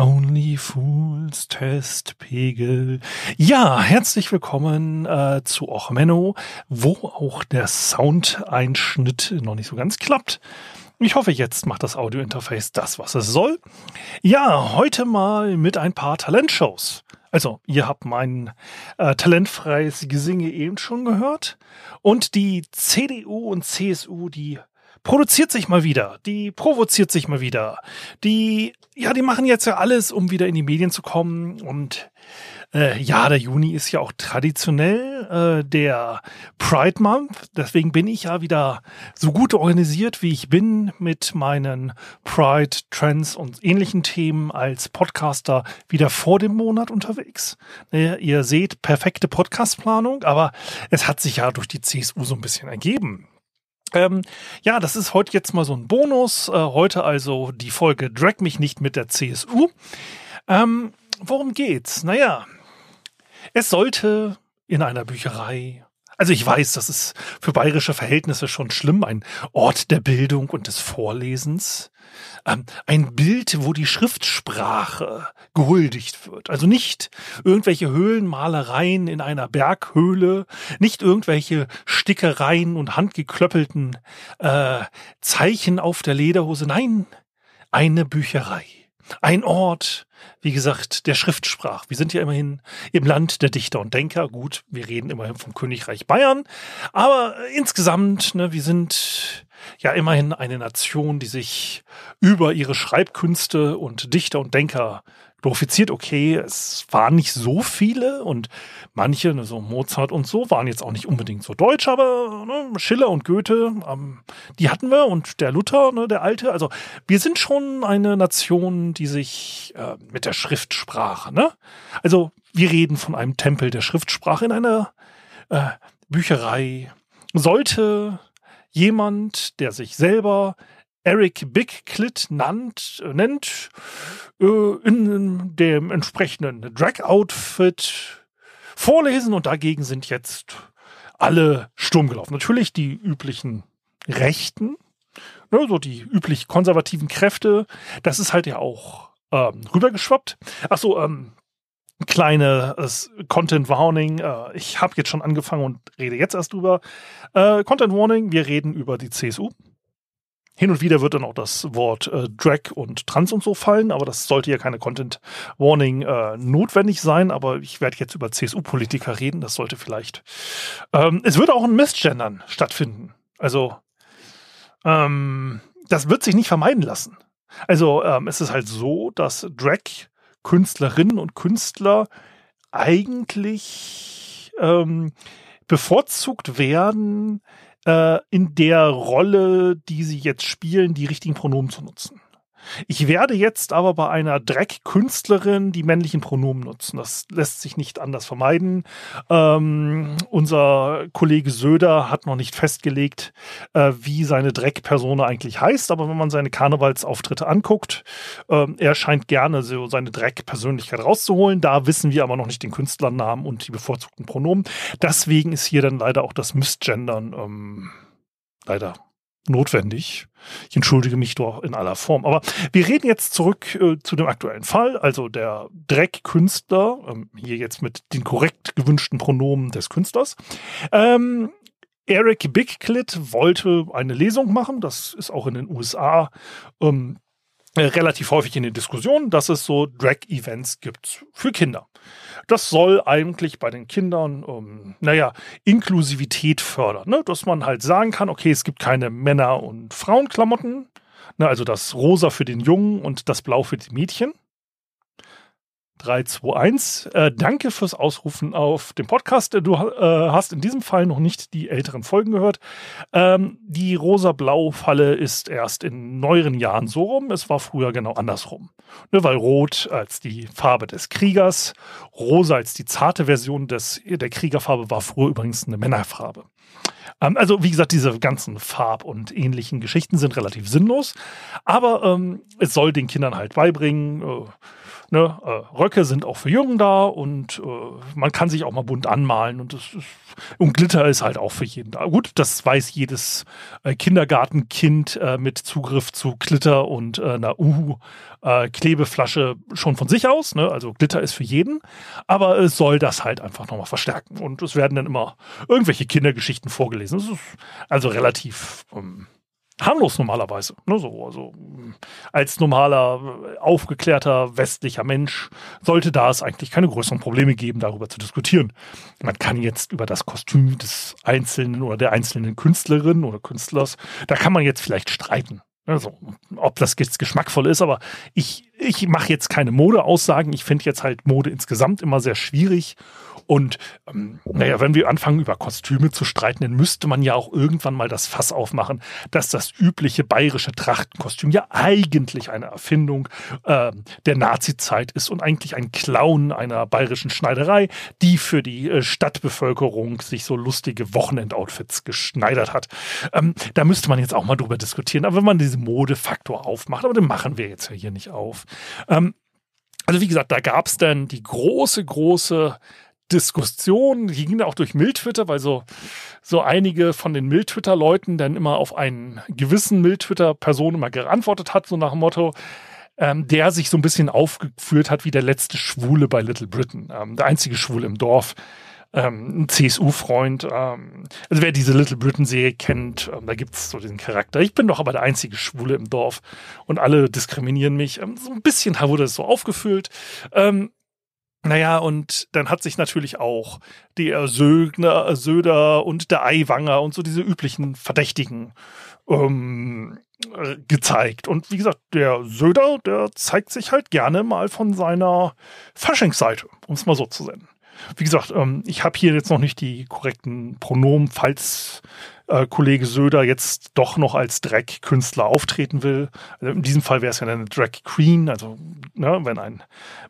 only fools test Pegel. Ja, herzlich willkommen äh, zu Och Menno, wo auch der Soundeinschnitt noch nicht so ganz klappt. Ich hoffe, jetzt macht das Audiointerface das, was es soll. Ja, heute mal mit ein paar Talentshows. Also, ihr habt mein äh, talentfreies Gesinge eben schon gehört. Und die CDU und CSU, die produziert sich mal wieder, die provoziert sich mal wieder. Die, ja, die machen jetzt ja alles, um wieder in die Medien zu kommen. Und äh, ja, der Juni ist ja auch traditionell äh, der Pride Month. Deswegen bin ich ja wieder so gut organisiert, wie ich bin mit meinen Pride, Trends und ähnlichen Themen als Podcaster wieder vor dem Monat unterwegs. Äh, ihr seht, perfekte Podcastplanung, aber es hat sich ja durch die CSU so ein bisschen ergeben. Ähm, ja, das ist heute jetzt mal so ein Bonus. Äh, heute also die Folge Drag mich nicht mit der CSU. Ähm, worum geht's? Naja, es sollte in einer Bücherei also ich weiß, das ist für bayerische Verhältnisse schon schlimm, ein Ort der Bildung und des Vorlesens. Ähm, ein Bild, wo die Schriftsprache gehuldigt wird. Also nicht irgendwelche Höhlenmalereien in einer Berghöhle, nicht irgendwelche Stickereien und handgeklöppelten äh, Zeichen auf der Lederhose. Nein, eine Bücherei. Ein Ort, wie gesagt, der Schriftsprach. Wir sind ja immerhin im Land der Dichter und Denker. Gut, wir reden immerhin vom Königreich Bayern. Aber insgesamt, ne, wir sind ja immerhin eine Nation, die sich über ihre Schreibkünste und Dichter und Denker glorifiziert, okay, es waren nicht so viele und manche, so Mozart und so, waren jetzt auch nicht unbedingt so deutsch, aber ne, Schiller und Goethe, ähm, die hatten wir und der Luther, ne, der Alte. Also wir sind schon eine Nation, die sich äh, mit der Schriftsprache, ne? Also wir reden von einem Tempel der Schriftsprache in einer äh, Bücherei. Sollte jemand, der sich selber Eric Big Clit nannt, nennt, äh, in dem entsprechenden Drag-Outfit vorlesen und dagegen sind jetzt alle Sturm gelaufen. Natürlich die üblichen Rechten, ne, so die üblich konservativen Kräfte. Das ist halt ja auch ähm, rübergeschwappt. Achso, ähm, kleine äh, Content Warning. Äh, ich habe jetzt schon angefangen und rede jetzt erst drüber. Äh, Content Warning, wir reden über die CSU. Hin und wieder wird dann auch das Wort äh, Drag und Trans und so fallen, aber das sollte ja keine Content Warning äh, notwendig sein. Aber ich werde jetzt über CSU-Politiker reden. Das sollte vielleicht. Ähm, es wird auch ein Missgendern stattfinden. Also ähm, das wird sich nicht vermeiden lassen. Also ähm, es ist halt so, dass Drag-Künstlerinnen und Künstler eigentlich ähm, bevorzugt werden, äh, in der Rolle, die sie jetzt spielen, die richtigen Pronomen zu nutzen. Ich werde jetzt aber bei einer Dreckkünstlerin die männlichen Pronomen nutzen. Das lässt sich nicht anders vermeiden. Ähm, unser Kollege Söder hat noch nicht festgelegt, äh, wie seine Dreckpersona eigentlich heißt, aber wenn man seine Karnevalsauftritte anguckt, äh, er scheint gerne so seine Dreckpersönlichkeit rauszuholen. Da wissen wir aber noch nicht den Künstlernamen und die bevorzugten Pronomen. Deswegen ist hier dann leider auch das Missgendern ähm, leider notwendig. Ich entschuldige mich doch in aller Form. Aber wir reden jetzt zurück äh, zu dem aktuellen Fall. Also der Dreckkünstler, ähm, hier jetzt mit den korrekt gewünschten Pronomen des Künstlers. Ähm, Eric Bigclit wollte eine Lesung machen. Das ist auch in den USA ähm, äh, relativ häufig in den Diskussionen, dass es so Drag-Events gibt für Kinder. Das soll eigentlich bei den Kindern, ähm, naja, Inklusivität fördern. Ne? Dass man halt sagen kann, okay, es gibt keine Männer- und Frauenklamotten. Ne? Also das Rosa für den Jungen und das Blau für die Mädchen. 3, 2, 1. Äh, danke fürs Ausrufen auf dem Podcast. Du äh, hast in diesem Fall noch nicht die älteren Folgen gehört. Ähm, die rosa-blau-Falle ist erst in neueren Jahren so rum. Es war früher genau andersrum. Ne, weil Rot als die Farbe des Kriegers, Rosa als die zarte Version des, der Kriegerfarbe war früher übrigens eine Männerfarbe. Ähm, also, wie gesagt, diese ganzen Farb- und ähnlichen Geschichten sind relativ sinnlos, aber ähm, es soll den Kindern halt beibringen, äh, Ne, äh, Röcke sind auch für Jungen da und äh, man kann sich auch mal bunt anmalen und ist, und Glitter ist halt auch für jeden da. Gut, das weiß jedes äh, Kindergartenkind äh, mit Zugriff zu Glitter und äh, einer Uhu äh, schon von sich aus. Ne? Also Glitter ist für jeden, aber es soll das halt einfach nochmal verstärken und es werden dann immer irgendwelche Kindergeschichten vorgelesen. Das ist also relativ ähm, harmlos normalerweise. Ne, so, also als normaler, aufgeklärter westlicher Mensch sollte da es eigentlich keine größeren Probleme geben, darüber zu diskutieren. Man kann jetzt über das Kostüm des Einzelnen oder der einzelnen Künstlerin oder Künstlers, da kann man jetzt vielleicht streiten. Also, ob das jetzt geschmackvoll ist, aber ich, ich mache jetzt keine Modeaussagen. Ich finde jetzt halt Mode insgesamt immer sehr schwierig und ähm, naja, wenn wir anfangen, über Kostüme zu streiten, dann müsste man ja auch irgendwann mal das Fass aufmachen, dass das übliche bayerische Trachtenkostüm ja eigentlich eine Erfindung äh, der Nazi-Zeit ist und eigentlich ein Clown einer bayerischen Schneiderei, die für die äh, Stadtbevölkerung sich so lustige Wochenendoutfits geschneidert hat. Ähm, da müsste man jetzt auch mal drüber diskutieren. Aber wenn man diesen Modefaktor aufmacht, aber den machen wir jetzt ja hier nicht auf. Ähm, also wie gesagt, da gab es dann die große, große Diskussion, die ging auch durch Mildtwitter, weil so, so einige von den Mildtwitter-Leuten dann immer auf einen gewissen Mildtwitter-Person immer geantwortet hat, so nach dem Motto, ähm, der sich so ein bisschen aufgeführt hat wie der letzte Schwule bei Little Britain, ähm, der einzige Schwule im Dorf. Ähm, ein CSU-Freund. Ähm, also wer diese Little Britain-Serie kennt, ähm, da gibt's so diesen Charakter. Ich bin doch aber der einzige Schwule im Dorf und alle diskriminieren mich. Ähm, so ein bisschen wurde es so aufgefüllt. Ähm, naja, und dann hat sich natürlich auch der Sögner, Söder und der Eiwanger und so diese üblichen Verdächtigen ähm, gezeigt. Und wie gesagt, der Söder, der zeigt sich halt gerne mal von seiner Faschingsseite, um es mal so zu nennen. Wie gesagt, ähm, ich habe hier jetzt noch nicht die korrekten Pronomen, falls äh, Kollege Söder jetzt doch noch als Drag-Künstler auftreten will. Also in diesem Fall wäre es ja eine Drag Queen, also ne, wenn ein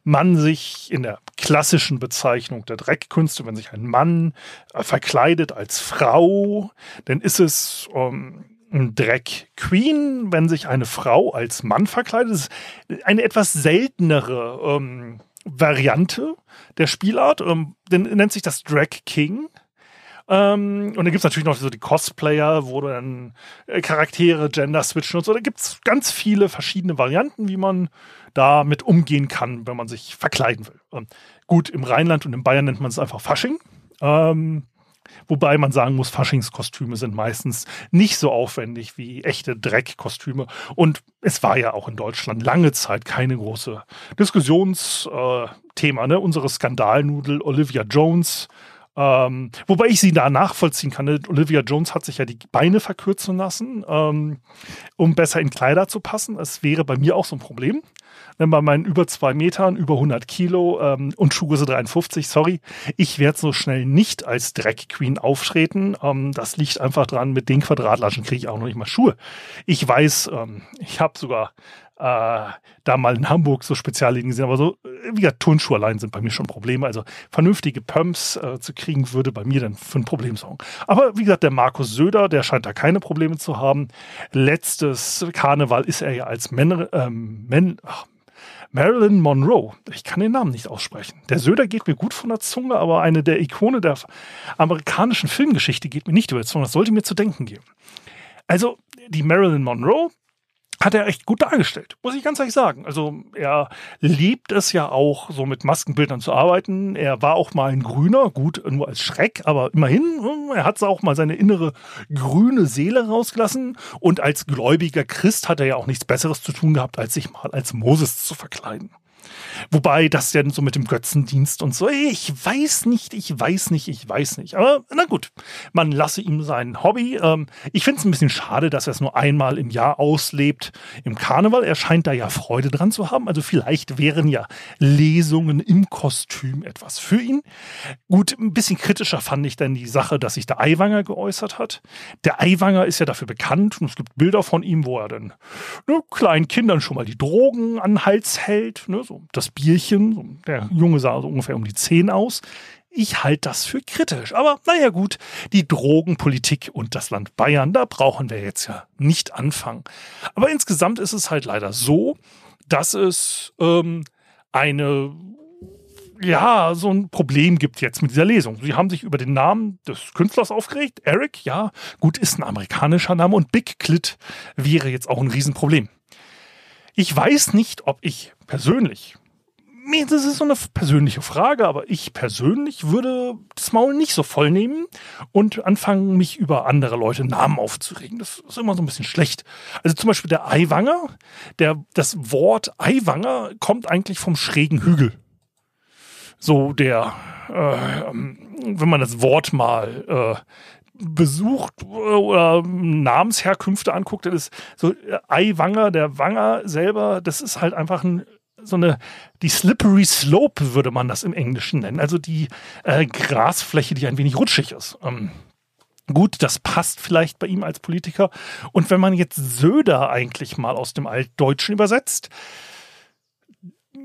Mann sich in der klassischen Bezeichnung der Drag-Künste, wenn sich ein Mann äh, verkleidet als Frau, dann ist es ähm, ein Drag Queen, wenn sich eine Frau als Mann verkleidet. Das ist eine etwas seltenere ähm, Variante der Spielart. Ähm, dann nennt sich das Drag King. Ähm, und dann gibt es natürlich noch so die Cosplayer, wo dann äh, Charaktere Gender switchen und so. Da gibt es ganz viele verschiedene Varianten, wie man damit umgehen kann, wenn man sich verkleiden will. Ähm, gut, im Rheinland und in Bayern nennt man es einfach Fasching. Ähm, Wobei man sagen muss, Faschingskostüme sind meistens nicht so aufwendig wie echte Dreckkostüme. Und es war ja auch in Deutschland lange Zeit keine große Diskussionsthema. Äh, ne? Unsere Skandalnudel Olivia Jones ähm, wobei ich sie da nachvollziehen kann. Ne? Olivia Jones hat sich ja die Beine verkürzen lassen, ähm, um besser in Kleider zu passen. Das wäre bei mir auch so ein Problem. Denn bei meinen über zwei Metern, über 100 Kilo ähm, und Schuhgröße 53, sorry, ich werde so schnell nicht als Drag Queen auftreten. Ähm, das liegt einfach dran, mit den Quadratlaschen kriege ich auch noch nicht mal Schuhe. Ich weiß, ähm, ich habe sogar da mal in Hamburg so Speziallinien gesehen, aber so, äh, wie gesagt, Turnschuhe allein sind bei mir schon Probleme. Also vernünftige Pumps äh, zu kriegen, würde bei mir dann für ein Problem sorgen. Aber wie gesagt, der Markus Söder, der scheint da keine Probleme zu haben. Letztes Karneval ist er ja als Männer, ähm, Men, ach, Marilyn Monroe. Ich kann den Namen nicht aussprechen. Der Söder geht mir gut von der Zunge, aber eine der Ikone der amerikanischen Filmgeschichte geht mir nicht über die Zunge. Das sollte mir zu denken geben. Also, die Marilyn Monroe, hat er echt gut dargestellt, muss ich ganz ehrlich sagen. Also er liebt es ja auch, so mit Maskenbildern zu arbeiten. Er war auch mal ein Grüner, gut, nur als Schreck, aber immerhin, er hat auch mal seine innere grüne Seele rausgelassen. Und als gläubiger Christ hat er ja auch nichts Besseres zu tun gehabt, als sich mal als Moses zu verkleiden. Wobei das ja so mit dem Götzendienst und so, ich weiß nicht, ich weiß nicht, ich weiß nicht. Aber na gut, man lasse ihm sein Hobby. Ähm, ich finde es ein bisschen schade, dass er es nur einmal im Jahr auslebt im Karneval. Er scheint da ja Freude dran zu haben. Also vielleicht wären ja Lesungen im Kostüm etwas für ihn. Gut, ein bisschen kritischer fand ich dann die Sache, dass sich der Eiwanger geäußert hat. Der Eiwanger ist ja dafür bekannt und es gibt Bilder von ihm, wo er dann ne, kleinen Kindern schon mal die Drogen an den Hals hält. Ne, so das Bierchen. Der Junge sah so ungefähr um die 10 aus. Ich halte das für kritisch. Aber naja gut, die Drogenpolitik und das Land Bayern, da brauchen wir jetzt ja nicht anfangen. Aber insgesamt ist es halt leider so, dass es ähm, eine ja, so ein Problem gibt jetzt mit dieser Lesung. Sie haben sich über den Namen des Künstlers aufgeregt. Eric, ja, gut, ist ein amerikanischer Name und Big Clit wäre jetzt auch ein Riesenproblem. Ich weiß nicht, ob ich persönlich, das ist so eine persönliche Frage, aber ich persönlich würde das Maul nicht so voll nehmen und anfangen, mich über andere Leute Namen aufzuregen. Das ist immer so ein bisschen schlecht. Also zum Beispiel der Eiwanger, der, das Wort Eiwanger kommt eigentlich vom schrägen Hügel so der, äh, wenn man das Wort mal äh, besucht äh, oder Namensherkünfte anguckt, das ist so äh, Eiwanger, der Wanger selber, das ist halt einfach ein so eine, die Slippery Slope würde man das im Englischen nennen. Also die äh, Grasfläche, die ein wenig rutschig ist. Ähm, gut, das passt vielleicht bei ihm als Politiker. Und wenn man jetzt Söder eigentlich mal aus dem Altdeutschen übersetzt,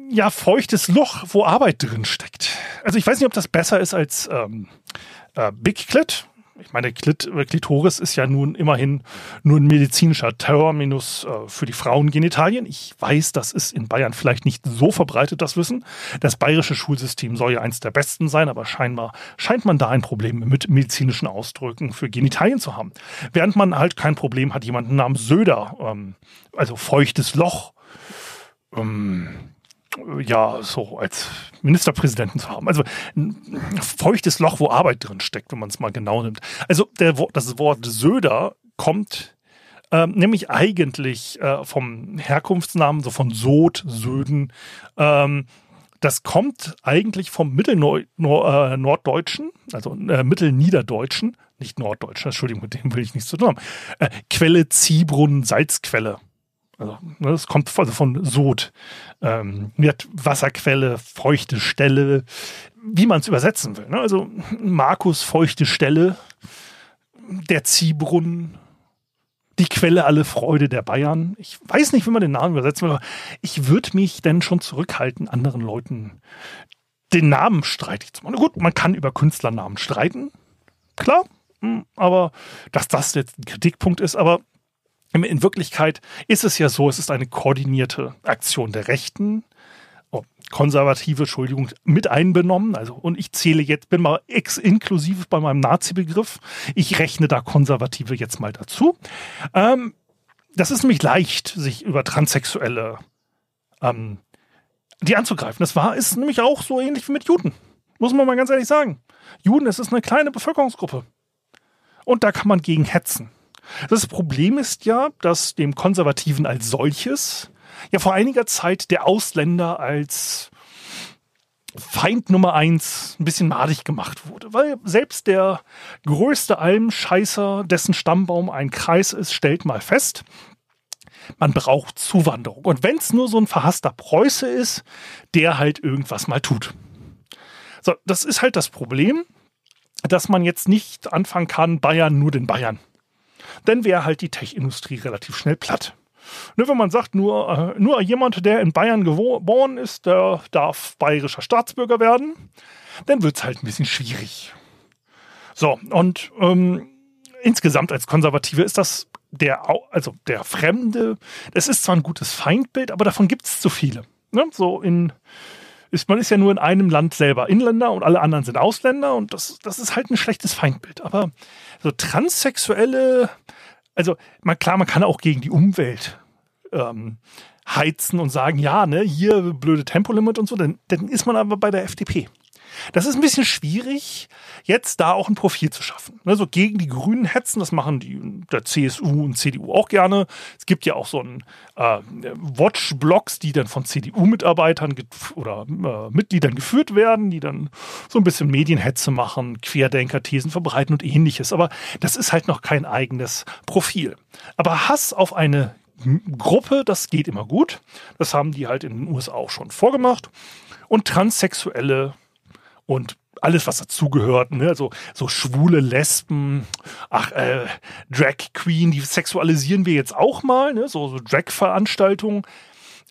ja, feuchtes Loch, wo Arbeit drin steckt. Also ich weiß nicht, ob das besser ist als ähm, äh, Big Clit. Ich meine, Klit, Klitoris ist ja nun immerhin nur ein medizinischer Terminus äh, für die Frauengenitalien. Ich weiß, das ist in Bayern vielleicht nicht so verbreitet, das Wissen. Das bayerische Schulsystem soll ja eins der besten sein, aber scheinbar scheint man da ein Problem mit medizinischen Ausdrücken für Genitalien zu haben. Während man halt kein Problem hat, jemanden namens Söder, ähm, also feuchtes Loch, ähm, ja, so als Ministerpräsidenten zu haben. Also ein feuchtes Loch, wo Arbeit drin steckt, wenn man es mal genau nimmt. Also der, das Wort Söder kommt ähm, nämlich eigentlich äh, vom Herkunftsnamen, so von Sod, Söden. Ähm, das kommt eigentlich vom Mittelnorddeutschen, äh, also äh, Mittelniederdeutschen, nicht Norddeutschen, Entschuldigung, mit dem will ich nichts zu tun haben. Äh, Quelle, Ziehbrunnen, Salzquelle. Also, ne, das kommt also von Sod. Ähm, Wasserquelle, feuchte Stelle, wie man es übersetzen will. Ne? Also Markus, feuchte Stelle, der Ziehbrunnen, die Quelle alle Freude der Bayern. Ich weiß nicht, wie man den Namen übersetzen will, aber ich würde mich denn schon zurückhalten, anderen Leuten den Namen streitig zu machen. Gut, man kann über Künstlernamen streiten, klar, hm, aber dass das jetzt ein Kritikpunkt ist, aber in Wirklichkeit ist es ja so, es ist eine koordinierte Aktion der Rechten, oh, konservative, Entschuldigung, mit einbenommen. Also, und ich zähle jetzt, bin mal ex inklusiv bei meinem Nazi-Begriff. Ich rechne da Konservative jetzt mal dazu. Ähm, das ist nämlich leicht, sich über Transsexuelle ähm, die anzugreifen. Das war, ist nämlich auch so ähnlich wie mit Juden. Muss man mal ganz ehrlich sagen. Juden, es ist eine kleine Bevölkerungsgruppe. Und da kann man gegen hetzen. Das Problem ist ja, dass dem Konservativen als solches ja vor einiger Zeit der Ausländer als Feind Nummer eins ein bisschen madig gemacht wurde, weil selbst der größte Almscheißer, dessen Stammbaum ein Kreis ist, stellt mal fest, man braucht Zuwanderung. Und wenn es nur so ein verhasster Preuße ist, der halt irgendwas mal tut. So, das ist halt das Problem, dass man jetzt nicht anfangen kann, Bayern nur den Bayern dann wäre halt die Tech-Industrie relativ schnell platt. Ne, wenn man sagt, nur, äh, nur jemand, der in Bayern geboren ist, der darf bayerischer Staatsbürger werden, dann wird es halt ein bisschen schwierig. So, und ähm, insgesamt als Konservative ist das der, also der Fremde, das ist zwar ein gutes Feindbild, aber davon gibt es zu viele. Ne? So in ist, man ist ja nur in einem Land selber Inländer und alle anderen sind Ausländer und das, das ist halt ein schlechtes Feindbild. Aber so Transsexuelle, also man, klar, man kann auch gegen die Umwelt ähm, heizen und sagen, ja, ne, hier blöde Tempolimit und so, dann, dann ist man aber bei der FDP. Das ist ein bisschen schwierig, jetzt da auch ein Profil zu schaffen. Also gegen die Grünen hetzen, das machen die der CSU und CDU auch gerne. Es gibt ja auch so ein äh, Watch-Blogs, die dann von CDU-Mitarbeitern oder äh, Mitgliedern geführt werden, die dann so ein bisschen Medienhetze machen, Querdenker-Thesen verbreiten und ähnliches. Aber das ist halt noch kein eigenes Profil. Aber Hass auf eine Gruppe, das geht immer gut. Das haben die halt in den USA auch schon vorgemacht. Und Transsexuelle und alles, was dazugehört, ne? so, so schwule Lesben, ach, äh, Drag Queen, die sexualisieren wir jetzt auch mal, ne? so, so Drag-Veranstaltungen.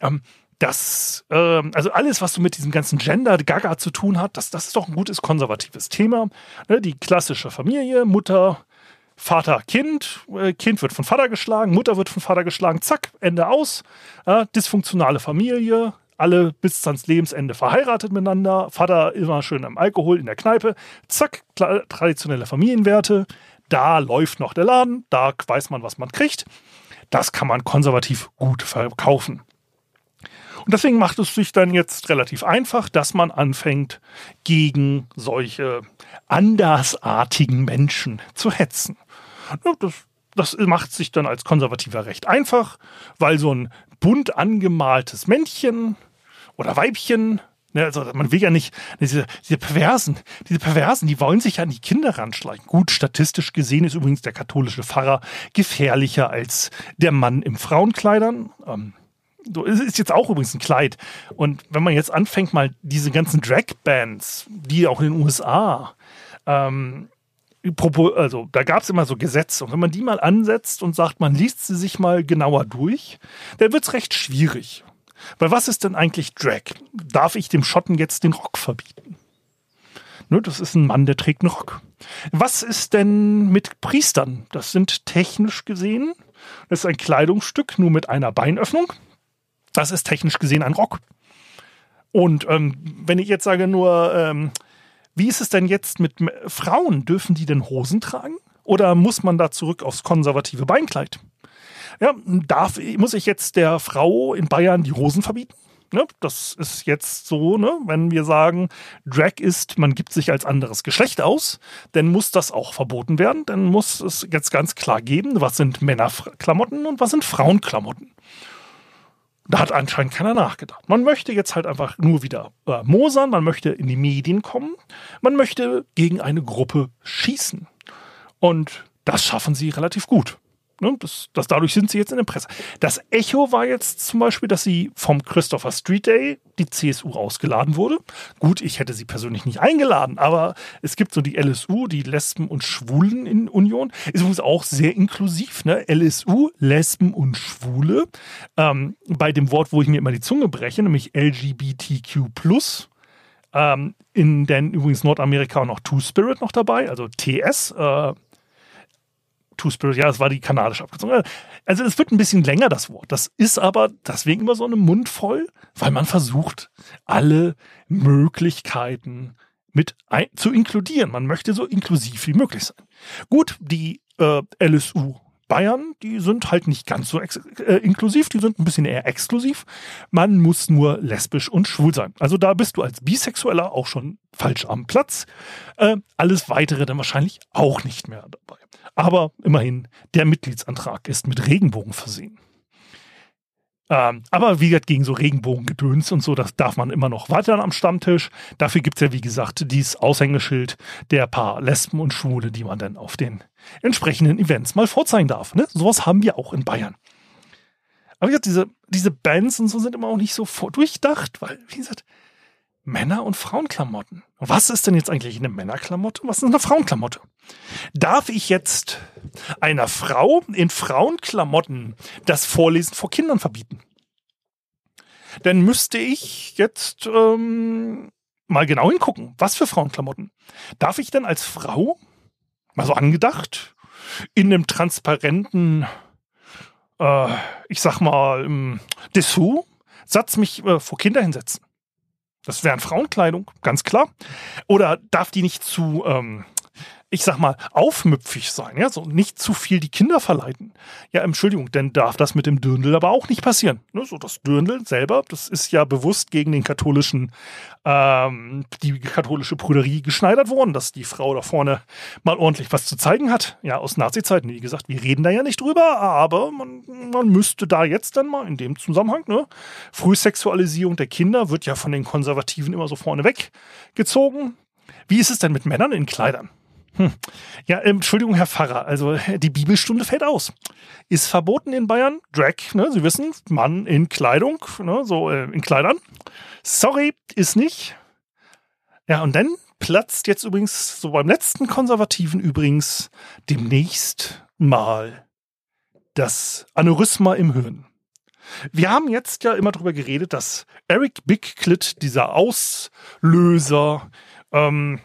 Ähm, das, äh, also alles, was so mit diesem ganzen Gender-Gaga zu tun hat, das, das ist doch ein gutes konservatives Thema. Ne? Die klassische Familie, Mutter, Vater, Kind, äh, Kind wird von Vater geschlagen, Mutter wird von Vater geschlagen, zack, Ende aus. Äh, dysfunktionale Familie, alle bis ans Lebensende verheiratet miteinander, Vater immer schön am Alkohol in der Kneipe, zack, traditionelle Familienwerte, da läuft noch der Laden, da weiß man, was man kriegt. Das kann man konservativ gut verkaufen. Und deswegen macht es sich dann jetzt relativ einfach, dass man anfängt, gegen solche andersartigen Menschen zu hetzen. Das, das macht sich dann als Konservativer recht einfach, weil so ein bunt angemaltes Männchen oder Weibchen Ne, also man will ja nicht, diese, diese Perversen, diese Perversen, die wollen sich an die Kinder ranschleichen. Gut, statistisch gesehen ist übrigens der katholische Pfarrer gefährlicher als der Mann im Frauenkleidern. Ähm, so, ist jetzt auch übrigens ein Kleid. Und wenn man jetzt anfängt, mal diese ganzen Drag-Bands, die auch in den USA, ähm, also da gab es immer so Gesetze. Und wenn man die mal ansetzt und sagt, man liest sie sich mal genauer durch, dann wird es recht schwierig. Weil was ist denn eigentlich Drag? Darf ich dem Schotten jetzt den Rock verbieten? Ne, das ist ein Mann, der trägt einen Rock. Was ist denn mit Priestern? Das sind technisch gesehen, das ist ein Kleidungsstück nur mit einer Beinöffnung. Das ist technisch gesehen ein Rock. Und ähm, wenn ich jetzt sage nur, ähm, wie ist es denn jetzt mit Frauen? Dürfen die denn Hosen tragen? Oder muss man da zurück aufs konservative Beinkleid? Ja, darf, muss ich jetzt der Frau in Bayern die Hosen verbieten? Ne, das ist jetzt so, ne, wenn wir sagen, Drag ist, man gibt sich als anderes Geschlecht aus, dann muss das auch verboten werden. Dann muss es jetzt ganz klar geben, was sind Männerklamotten und was sind Frauenklamotten. Da hat anscheinend keiner nachgedacht. Man möchte jetzt halt einfach nur wieder äh, mosern, man möchte in die Medien kommen, man möchte gegen eine Gruppe schießen. Und das schaffen sie relativ gut. Ne, das, das, dadurch sind sie jetzt in der Presse. Das Echo war jetzt zum Beispiel, dass sie vom Christopher Street Day die CSU ausgeladen wurde. Gut, ich hätte sie persönlich nicht eingeladen, aber es gibt so die LSU, die Lesben und Schwulen in Union. Ist übrigens auch sehr inklusiv, ne? LSU, Lesben und Schwule. Ähm, bei dem Wort, wo ich mir immer die Zunge breche, nämlich LGBTQ+. Ähm, in den übrigens Nordamerika auch noch Two-Spirit noch dabei, also TS, äh, Two-Spirit, ja, das war die kanadische Abkürzung. Also es wird ein bisschen länger, das Wort. Das ist aber deswegen immer so eine Mund voll, weil man versucht, alle Möglichkeiten mit ein, zu inkludieren. Man möchte so inklusiv wie möglich sein. Gut, die äh, LSU Bayern, die sind halt nicht ganz so äh, inklusiv, die sind ein bisschen eher exklusiv. Man muss nur lesbisch und schwul sein. Also da bist du als Bisexueller auch schon falsch am Platz. Äh, alles weitere dann wahrscheinlich auch nicht mehr dabei. Aber immerhin, der Mitgliedsantrag ist mit Regenbogen versehen. Ähm, aber wie gesagt, gegen so Regenbogengedöns und so, das darf man immer noch weiter am Stammtisch. Dafür gibt es ja, wie gesagt, dieses Aushängeschild der paar Lesben und Schwule, die man dann auf den entsprechenden Events mal vorzeigen darf. Ne? Sowas haben wir auch in Bayern. Aber wie gesagt, diese, diese Bands und so sind immer auch nicht so durchdacht, weil, wie gesagt, Männer- und Frauenklamotten. Was ist denn jetzt eigentlich eine Männerklamotte? Was ist eine Frauenklamotte? Darf ich jetzt einer Frau in Frauenklamotten das Vorlesen vor Kindern verbieten? Dann müsste ich jetzt ähm, mal genau hingucken. Was für Frauenklamotten? Darf ich denn als Frau, mal so angedacht, in einem transparenten, äh, ich sag mal, Dessous, Satz mich äh, vor Kinder hinsetzen? Das wären Frauenkleidung, ganz klar. Oder darf die nicht zu ähm, ich sag mal, aufmüpfig sein, ja, so nicht zu viel die Kinder verleiten. Ja, Entschuldigung, denn darf das mit dem Dürndl aber auch nicht passieren. Ne, so das Dürndl selber, das ist ja bewusst gegen den katholischen, ähm, die katholische Prüderie geschneidert worden, dass die Frau da vorne mal ordentlich was zu zeigen hat. Ja, aus Nazi-Zeiten, wie gesagt, wir reden da ja nicht drüber, aber man, man müsste da jetzt dann mal in dem Zusammenhang, ne, Frühsexualisierung der Kinder wird ja von den Konservativen immer so vorne weggezogen. Wie ist es denn mit Männern in Kleidern? Hm. Ja, ähm, Entschuldigung, Herr Pfarrer, also die Bibelstunde fällt aus. Ist verboten in Bayern. Drag, ne, Sie wissen, Mann in Kleidung, ne, so äh, in Kleidern. Sorry, ist nicht. Ja, und dann platzt jetzt übrigens, so beim letzten Konservativen übrigens, demnächst mal das Aneurysma im Hirn. Wir haben jetzt ja immer darüber geredet, dass Eric Big Clit, dieser Auslöser ähm,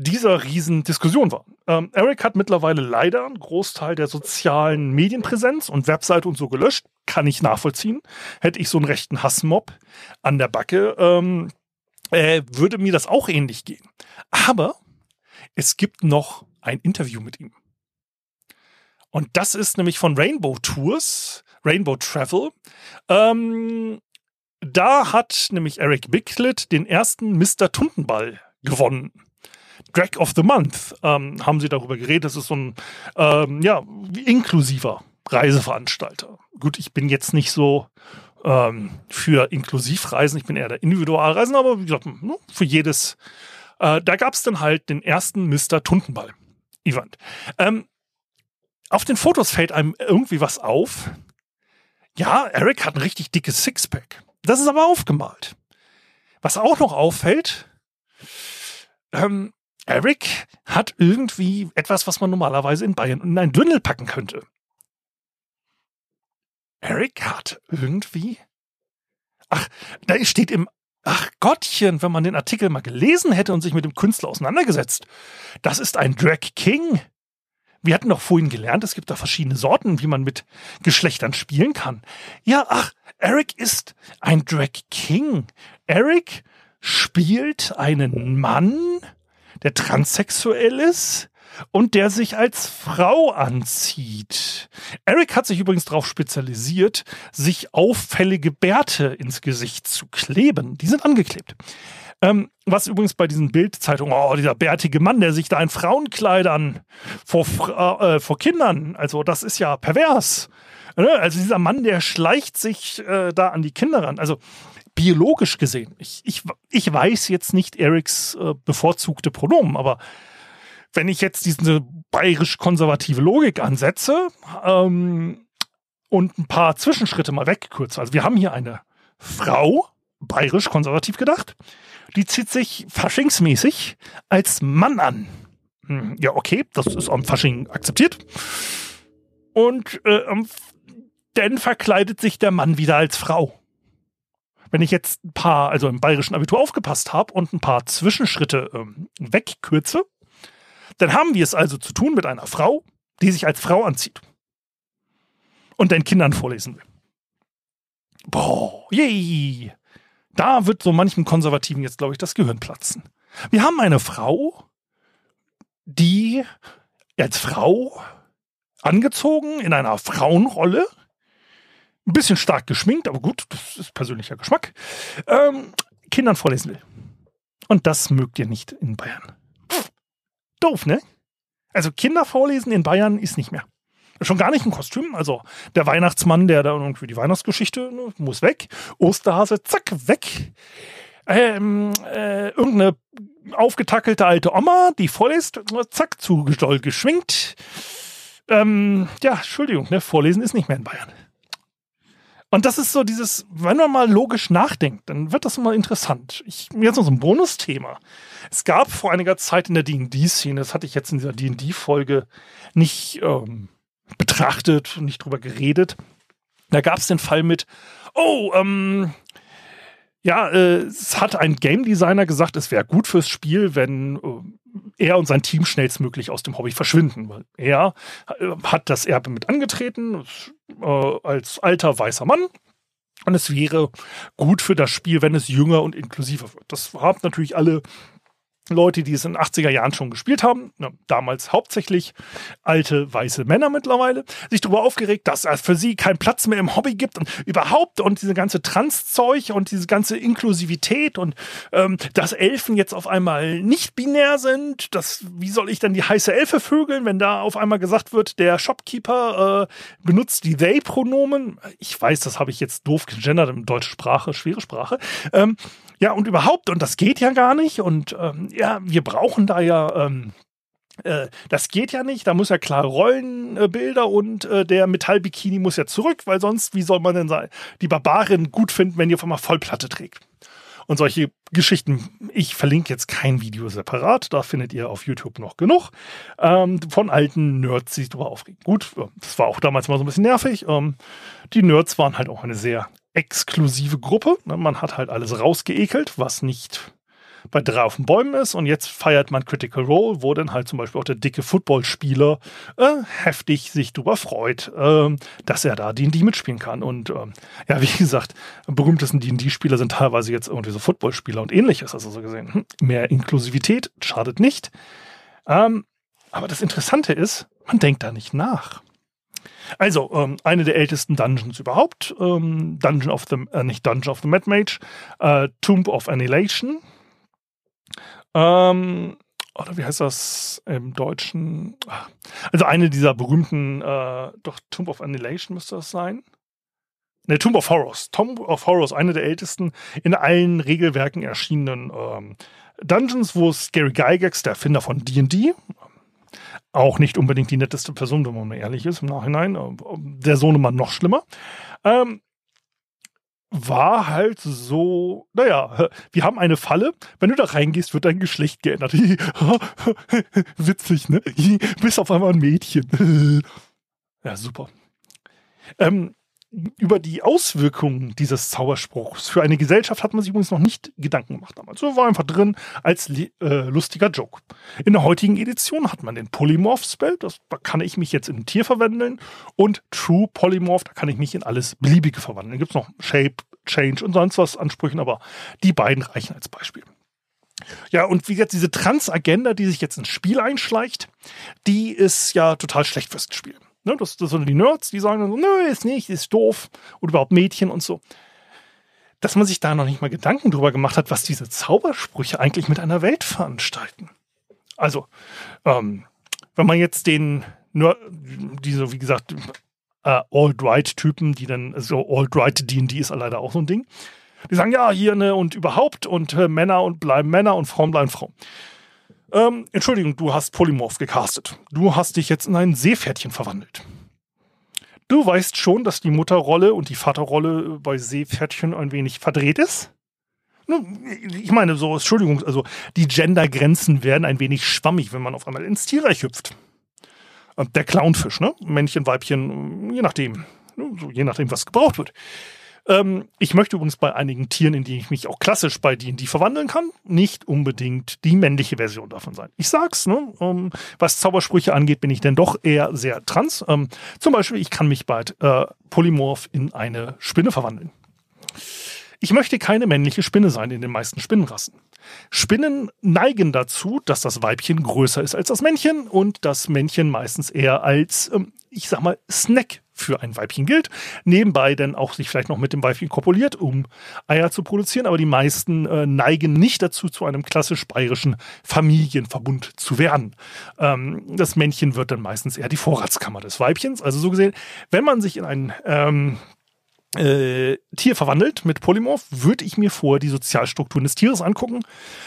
dieser Riesendiskussion war. Ähm, Eric hat mittlerweile leider einen Großteil der sozialen Medienpräsenz und Webseite und so gelöscht. Kann ich nachvollziehen. Hätte ich so einen rechten Hassmob an der Backe, ähm, äh, würde mir das auch ähnlich gehen. Aber es gibt noch ein Interview mit ihm. Und das ist nämlich von Rainbow Tours, Rainbow Travel. Ähm, da hat nämlich Eric Bicklett den ersten Mr. Tuntenball gewonnen. Drag of the Month ähm, haben sie darüber geredet. Das ist so ein ähm, ja, inklusiver Reiseveranstalter. Gut, ich bin jetzt nicht so ähm, für Inklusivreisen, ich bin eher der Individualreisender, aber wie gesagt, ne, für jedes. Äh, da gab es dann halt den ersten Mr. Tuntenball-Event. Ähm, auf den Fotos fällt einem irgendwie was auf. Ja, Eric hat ein richtig dickes Sixpack. Das ist aber aufgemalt. Was auch noch auffällt, ähm, Eric hat irgendwie etwas, was man normalerweise in Bayern in ein Dünnel packen könnte. Eric hat irgendwie. Ach, da steht im. Ach Gottchen, wenn man den Artikel mal gelesen hätte und sich mit dem Künstler auseinandergesetzt. Das ist ein Drag King. Wir hatten doch vorhin gelernt, es gibt da verschiedene Sorten, wie man mit Geschlechtern spielen kann. Ja, ach, Eric ist ein Drag King. Eric spielt einen Mann, der transsexuell ist und der sich als Frau anzieht. Eric hat sich übrigens darauf spezialisiert, sich auffällige Bärte ins Gesicht zu kleben. Die sind angeklebt. Ähm, was übrigens bei diesen Bildzeitungen, oh, dieser bärtige Mann, der sich da in Frauenkleidern vor, äh, vor Kindern, also das ist ja pervers. Ne? Also dieser Mann, der schleicht sich äh, da an die Kinder ran. Also biologisch gesehen, ich, ich, ich weiß jetzt nicht Erics äh, bevorzugte Pronomen, aber wenn ich jetzt diese bayerisch-konservative Logik ansetze ähm, und ein paar Zwischenschritte mal wegkürze, also wir haben hier eine Frau, bayerisch-konservativ gedacht, die zieht sich faschingsmäßig als Mann an. Hm, ja, okay, das ist am Fasching akzeptiert. Und äh, dann verkleidet sich der Mann wieder als Frau. Wenn ich jetzt ein paar, also im bayerischen Abitur aufgepasst habe und ein paar Zwischenschritte ähm, wegkürze, dann haben wir es also zu tun mit einer Frau, die sich als Frau anzieht und den Kindern vorlesen will. Boah, yay! Da wird so manchem Konservativen jetzt, glaube ich, das Gehirn platzen. Wir haben eine Frau, die als Frau angezogen in einer Frauenrolle ein bisschen stark geschminkt, aber gut, das ist persönlicher Geschmack, ähm, Kindern vorlesen will. Und das mögt ihr nicht in Bayern. Doof, ne? Also Kinder vorlesen in Bayern ist nicht mehr. Schon gar nicht ein Kostüm. Also der Weihnachtsmann, der da irgendwie die Weihnachtsgeschichte ne, muss weg. Osterhase, zack, weg. Ähm, äh, irgendeine aufgetackelte alte Oma, die vorliest, zack, zu geschwingt. Ähm, ja, Entschuldigung, ne, vorlesen ist nicht mehr in Bayern. Und das ist so dieses, wenn man mal logisch nachdenkt, dann wird das immer interessant. Ich, jetzt noch so ein Bonusthema. Es gab vor einiger Zeit in der D&D-Szene, das hatte ich jetzt in dieser D&D-Folge nicht ähm, betrachtet und nicht drüber geredet. Da gab es den Fall mit, oh, ähm, ja, äh, es hat ein Game Designer gesagt, es wäre gut fürs Spiel, wenn äh, er und sein Team schnellstmöglich aus dem Hobby verschwinden, weil er äh, hat das Erbe mit angetreten äh, als alter weißer Mann. Und es wäre gut für das Spiel, wenn es jünger und inklusiver wird. Das haben natürlich alle Leute, die es in den 80er Jahren schon gespielt haben, ne, damals hauptsächlich alte weiße Männer mittlerweile, sich darüber aufgeregt, dass es für sie keinen Platz mehr im Hobby gibt und überhaupt und diese ganze Transzeug und diese ganze Inklusivität und ähm, dass Elfen jetzt auf einmal nicht binär sind. Das, wie soll ich dann die heiße Elfe vögeln, wenn da auf einmal gesagt wird, der Shopkeeper äh, benutzt die They-Pronomen? Ich weiß, das habe ich jetzt doof gegendert in deutsche Sprache, schwere Sprache. Ähm, ja, und überhaupt, und das geht ja gar nicht. Und ähm, ja, wir brauchen da ja. Ähm, äh, das geht ja nicht, da muss ja klar Rollenbilder äh, und äh, der Metallbikini muss ja zurück, weil sonst, wie soll man denn sein, die Barbarin gut finden, wenn die auf einmal Vollplatte trägt? und solche Geschichten. Ich verlinke jetzt kein Video separat, da findet ihr auf YouTube noch genug ähm, von alten Nerds, die sich darüber aufregen. Gut, das war auch damals mal so ein bisschen nervig. Ähm, die Nerds waren halt auch eine sehr exklusive Gruppe. Ne? Man hat halt alles rausgeekelt, was nicht bei drei auf den Bäumen ist und jetzt feiert man Critical Role, wo dann halt zum Beispiel auch der dicke Footballspieler äh, heftig sich darüber freut, äh, dass er da D&D mitspielen kann. Und äh, ja, wie gesagt, berühmtesten D&D-Spieler sind teilweise jetzt irgendwie so Footballspieler und ähnliches. Also so gesehen, hm, mehr Inklusivität schadet nicht. Ähm, aber das Interessante ist, man denkt da nicht nach. Also, ähm, eine der ältesten Dungeons überhaupt. Ähm, Dungeon of the, äh, nicht Dungeon of the Mad Mage, äh, Tomb of Annihilation. Ähm, oder wie heißt das im Deutschen? Also eine dieser berühmten, äh, doch Tomb of Annihilation müsste das sein. Ne, Tomb of Horrors. Tomb of Horrors, eine der ältesten in allen Regelwerken erschienenen ähm, Dungeons, wo es Gary Gygax, der Erfinder von D&D, auch nicht unbedingt die netteste Person, wenn man ehrlich ist im Nachhinein, der Sohnemann noch schlimmer, ähm, war halt so, naja, wir haben eine Falle, wenn du da reingehst, wird dein Geschlecht geändert. Witzig, ne? Bist auf einmal ein Mädchen. ja, super. Ähm, über die Auswirkungen dieses Zauberspruchs für eine Gesellschaft hat man sich übrigens noch nicht Gedanken gemacht damals. So war einfach drin als äh, lustiger Joke. In der heutigen Edition hat man den Polymorph-Spell, da kann ich mich jetzt in ein Tier verwandeln und True Polymorph, da kann ich mich in alles Beliebige verwandeln. Da gibt es noch Shape, Change und sonst was Ansprüchen, aber die beiden reichen als Beispiel. Ja, und wie gesagt, diese Trans-Agenda, die sich jetzt ins Spiel einschleicht, die ist ja total schlecht fürs Spiel. Ne, das, das sind die Nerds, die sagen dann so, nö, ist nicht, ist doof. Oder überhaupt Mädchen und so. Dass man sich da noch nicht mal Gedanken drüber gemacht hat, was diese Zaubersprüche eigentlich mit einer Welt veranstalten. Also, ähm, wenn man jetzt den, nur diese, wie gesagt, äh, Alt-Right-Typen, die dann, so Alt-Right D&D ist leider auch so ein Ding, die sagen, ja, hier, ne, und überhaupt, und äh, Männer und bleiben Männer und Frauen bleiben Frauen. Ähm, Entschuldigung, du hast Polymorph gecastet. Du hast dich jetzt in ein Seepferdchen verwandelt. Du weißt schon, dass die Mutterrolle und die Vaterrolle bei Seepferdchen ein wenig verdreht ist? Ich meine, so, Entschuldigung, also die Gendergrenzen werden ein wenig schwammig, wenn man auf einmal ins Tierreich hüpft. Der Clownfisch, ne? Männchen, Weibchen, je nachdem. So, je nachdem, was gebraucht wird. Ähm, ich möchte übrigens bei einigen Tieren, in die ich mich auch klassisch bei D&D verwandeln kann, nicht unbedingt die männliche Version davon sein. Ich sag's, ne, ähm, was Zaubersprüche angeht, bin ich denn doch eher sehr trans. Ähm, zum Beispiel, ich kann mich bald äh, polymorph in eine Spinne verwandeln. Ich möchte keine männliche Spinne sein in den meisten Spinnenrassen. Spinnen neigen dazu, dass das Weibchen größer ist als das Männchen und das Männchen meistens eher als, ähm, ich sag mal, Snack für ein Weibchen gilt. Nebenbei dann auch sich vielleicht noch mit dem Weibchen kopuliert, um Eier zu produzieren. Aber die meisten äh, neigen nicht dazu, zu einem klassisch bayerischen Familienverbund zu werden. Ähm, das Männchen wird dann meistens eher die Vorratskammer des Weibchens. Also so gesehen, wenn man sich in ein ähm, äh, Tier verwandelt mit Polymorph, würde ich mir vorher die Sozialstrukturen des Tieres angucken.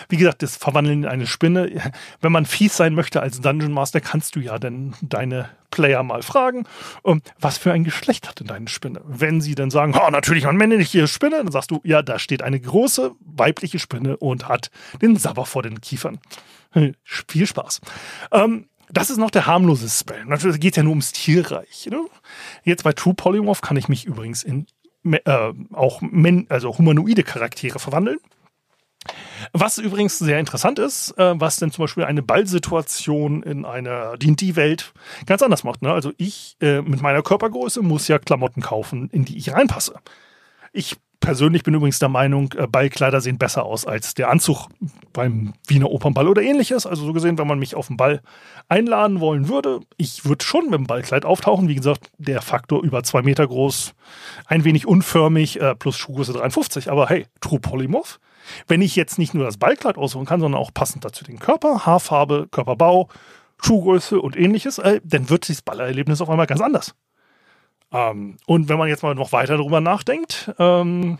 Wie gesagt, das Verwandeln in eine Spinne. Wenn man fies sein möchte als Dungeon Master, kannst du ja dann deine Player mal fragen, ähm, was für ein Geschlecht hat denn deine Spinne? Wenn sie dann sagen, oh, natürlich eine männliche Spinne, dann sagst du, ja, da steht eine große weibliche Spinne und hat den Sabber vor den Kiefern. Viel Spaß. Ähm, das ist noch der harmlose Spell. Natürlich geht es ja nur ums Tierreich. Ne? Jetzt bei True Polymorph kann ich mich übrigens in äh, auch men also humanoide Charaktere verwandeln. Was übrigens sehr interessant ist, äh, was denn zum Beispiel eine Ballsituation in einer D&D-Welt ganz anders macht. Ne? Also ich äh, mit meiner Körpergröße muss ja Klamotten kaufen, in die ich reinpasse. Ich persönlich bin übrigens der Meinung, äh, Ballkleider sehen besser aus als der Anzug beim Wiener Opernball oder ähnliches. Also so gesehen, wenn man mich auf den Ball einladen wollen würde, ich würde schon mit dem Ballkleid auftauchen. Wie gesagt, der Faktor über zwei Meter groß, ein wenig unförmig, äh, plus Schuhgröße 53. Aber hey, True Polymorph. Wenn ich jetzt nicht nur das Ballkleid aussuchen kann, sondern auch passend dazu den Körper, Haarfarbe, Körperbau, Schuhgröße und ähnliches, äh, dann wird das Ballerlebnis auf einmal ganz anders. Ähm, und wenn man jetzt mal noch weiter darüber nachdenkt, ähm,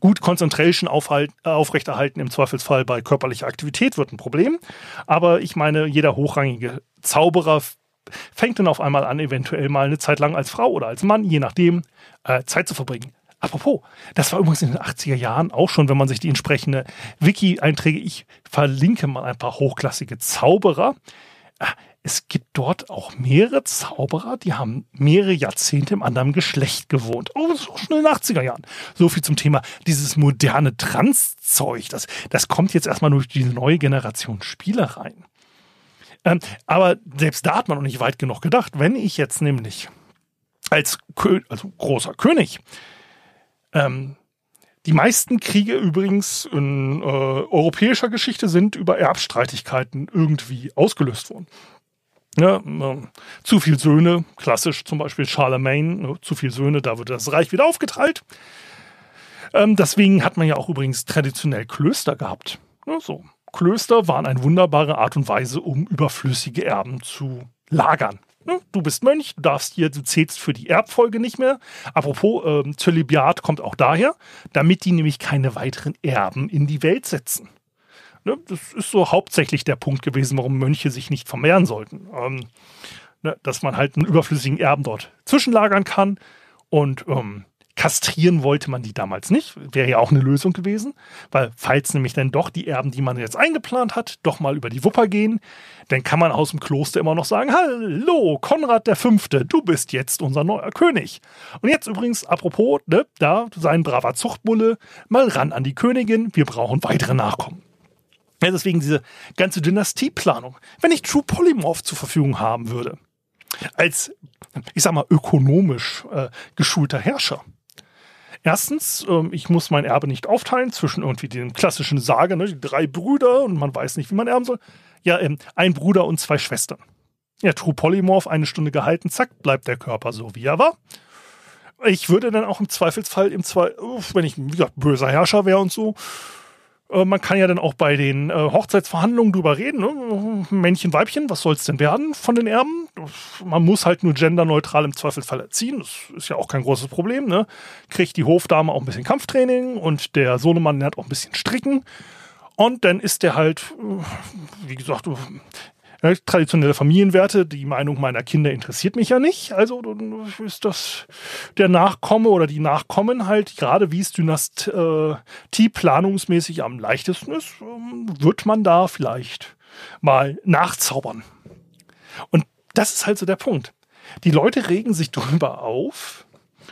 gut Concentration aufhalt, äh, aufrechterhalten im Zweifelsfall bei körperlicher Aktivität wird ein Problem. Aber ich meine, jeder hochrangige Zauberer fängt dann auf einmal an, eventuell mal eine Zeit lang als Frau oder als Mann, je nachdem, äh, Zeit zu verbringen. Apropos, das war übrigens in den 80er Jahren auch schon, wenn man sich die entsprechende Wiki-Einträge, ich verlinke mal ein paar hochklassige Zauberer. Es gibt dort auch mehrere Zauberer, die haben mehrere Jahrzehnte im anderen Geschlecht gewohnt. Oh, das ist auch schon in den 80er Jahren. So viel zum Thema dieses moderne Trans-Zeug. Das, das kommt jetzt erstmal durch diese neue Generation Spieler rein. Ähm, aber selbst da hat man noch nicht weit genug gedacht. Wenn ich jetzt nämlich als Kö also großer König ähm, die meisten Kriege übrigens in äh, europäischer Geschichte sind über Erbstreitigkeiten irgendwie ausgelöst worden. Ja, äh, zu viel Söhne, klassisch zum Beispiel Charlemagne, ne, zu viel Söhne, da wird das Reich wieder aufgeteilt. Ähm, deswegen hat man ja auch übrigens traditionell Klöster gehabt. Ja, so. Klöster waren eine wunderbare Art und Weise, um überflüssige Erben zu lagern. Ne? Du bist Mönch, du darfst hier, du zählst für die Erbfolge nicht mehr. Apropos, ähm, Zölibat kommt auch daher, damit die nämlich keine weiteren Erben in die Welt setzen. Ne? Das ist so hauptsächlich der Punkt gewesen, warum Mönche sich nicht vermehren sollten. Ähm, ne? Dass man halt einen überflüssigen Erben dort zwischenlagern kann und ähm, Kastrieren wollte man die damals nicht. Wäre ja auch eine Lösung gewesen, weil falls nämlich dann doch die Erben, die man jetzt eingeplant hat, doch mal über die Wupper gehen, dann kann man aus dem Kloster immer noch sagen, hallo, Konrad der Fünfte, du bist jetzt unser neuer König. Und jetzt übrigens, apropos, ne, da sein braver Zuchtbulle, mal ran an die Königin, wir brauchen weitere Nachkommen. Ja, deswegen diese ganze Dynastieplanung. Wenn ich True Polymorph zur Verfügung haben würde, als, ich sag mal, ökonomisch äh, geschulter Herrscher, Erstens, ähm, ich muss mein Erbe nicht aufteilen zwischen irgendwie den klassischen Sage, ne, die drei Brüder und man weiß nicht, wie man erben soll. Ja, ähm, ein Bruder und zwei Schwestern. Ja, True Polymorph, eine Stunde gehalten, zack, bleibt der Körper so, wie er war. Ich würde dann auch im Zweifelsfall, im Zwei, wenn ich, wie gesagt, böser Herrscher wäre und so, äh, man kann ja dann auch bei den äh, Hochzeitsverhandlungen drüber reden. Ne? Männchen, Weibchen, was soll es denn werden von den Erben? Man muss halt nur genderneutral im Zweifelsfall erziehen. Das ist ja auch kein großes Problem. Ne? Kriegt die Hofdame auch ein bisschen Kampftraining und der Sohnemann lernt auch ein bisschen Stricken. Und dann ist der halt, äh, wie gesagt, traditionelle Familienwerte, die Meinung meiner Kinder interessiert mich ja nicht. Also ist das der Nachkomme oder die Nachkommen halt, gerade wie es Dynastie planungsmäßig am leichtesten ist, ähm, wird man da vielleicht mal nachzaubern. Und das ist halt so der Punkt. Die Leute regen sich darüber auf.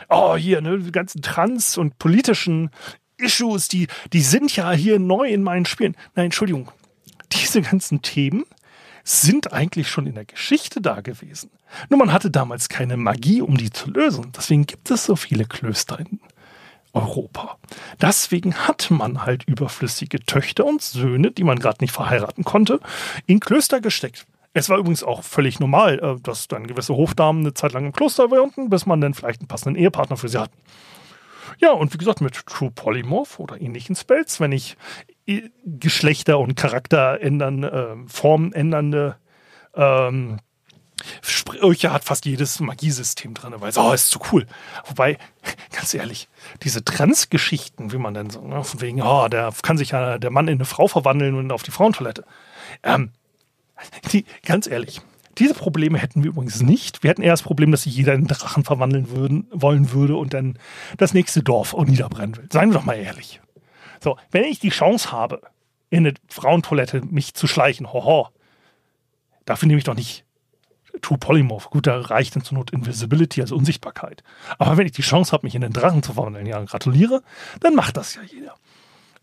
Oh, hier, ne, die ganzen Trans- und politischen Issues, die, die sind ja hier neu in meinen Spielen. Nein, Entschuldigung. Diese ganzen Themen sind eigentlich schon in der Geschichte da gewesen. Nur man hatte damals keine Magie, um die zu lösen. Deswegen gibt es so viele Klöster in Europa. Deswegen hat man halt überflüssige Töchter und Söhne, die man gerade nicht verheiraten konnte, in Klöster gesteckt. Es war übrigens auch völlig normal, äh, dass dann gewisse Hofdamen eine Zeit lang im Kloster wohnten, bis man dann vielleicht einen passenden Ehepartner für sie hat. Ja, und wie gesagt, mit True Polymorph oder ähnlichen Spells, wenn ich Geschlechter und Charakter ändern, äh, Formen ändernde ähm, Sprüche hat fast jedes Magiesystem drin, weil so, oh, ist zu cool. Wobei, ganz ehrlich, diese Trans-Geschichten, wie man denn so, ne, von wegen, oh, der kann sich ja der Mann in eine Frau verwandeln und auf die Frauentoilette. Ähm, die, ganz ehrlich, diese Probleme hätten wir übrigens nicht. Wir hätten eher das Problem, dass sich jeder in Drachen verwandeln würden, wollen würde und dann das nächste Dorf niederbrennen will. Seien wir doch mal ehrlich. So, wenn ich die Chance habe, in eine Frauentoilette mich zu schleichen, hoho, dafür nehme ich doch nicht True Polymorph. Gut, da reicht dann zur Not Invisibility, also Unsichtbarkeit. Aber wenn ich die Chance habe, mich in den Drachen zu verwandeln, ja, gratuliere, dann macht das ja jeder.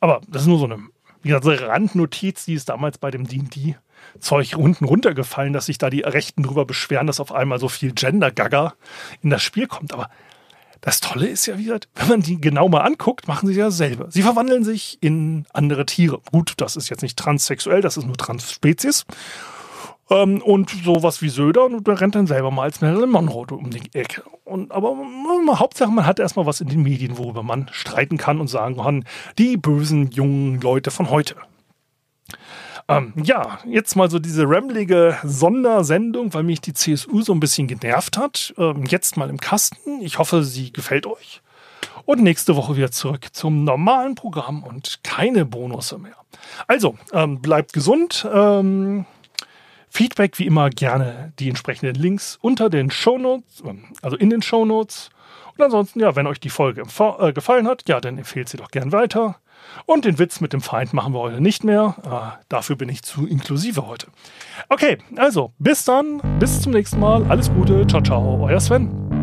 Aber das ist nur so eine, wie gesagt, so Randnotiz, die ist damals bei dem D&D Zeug unten runtergefallen, dass sich da die Rechten drüber beschweren, dass auf einmal so viel Gender-Gagger in das Spiel kommt. Aber das Tolle ist ja, wie gesagt, wenn man die genau mal anguckt, machen sie ja selber. Sie verwandeln sich in andere Tiere. Gut, das ist jetzt nicht transsexuell, das ist nur Transspezies. Ähm, und sowas wie Söder und der rennt dann selber mal als Marilyn Monroe um die Ecke. Und, aber äh, Hauptsache, man hat erstmal was in den Medien, worüber man streiten kann und sagen kann, die bösen jungen Leute von heute. Ähm, ja, jetzt mal so diese rammelige Sondersendung, weil mich die CSU so ein bisschen genervt hat. Ähm, jetzt mal im Kasten. Ich hoffe, sie gefällt euch. Und nächste Woche wieder zurück zum normalen Programm und keine Bonusse mehr. Also, ähm, bleibt gesund. Ähm, Feedback wie immer gerne die entsprechenden Links unter den Shownotes, also in den Shownotes. Und ansonsten, ja, wenn euch die Folge äh, gefallen hat, ja, dann empfehlt sie doch gern weiter. Und den Witz mit dem Feind machen wir heute nicht mehr. Ah, dafür bin ich zu inklusive heute. Okay, also bis dann, bis zum nächsten Mal. Alles Gute, ciao, ciao, euer Sven.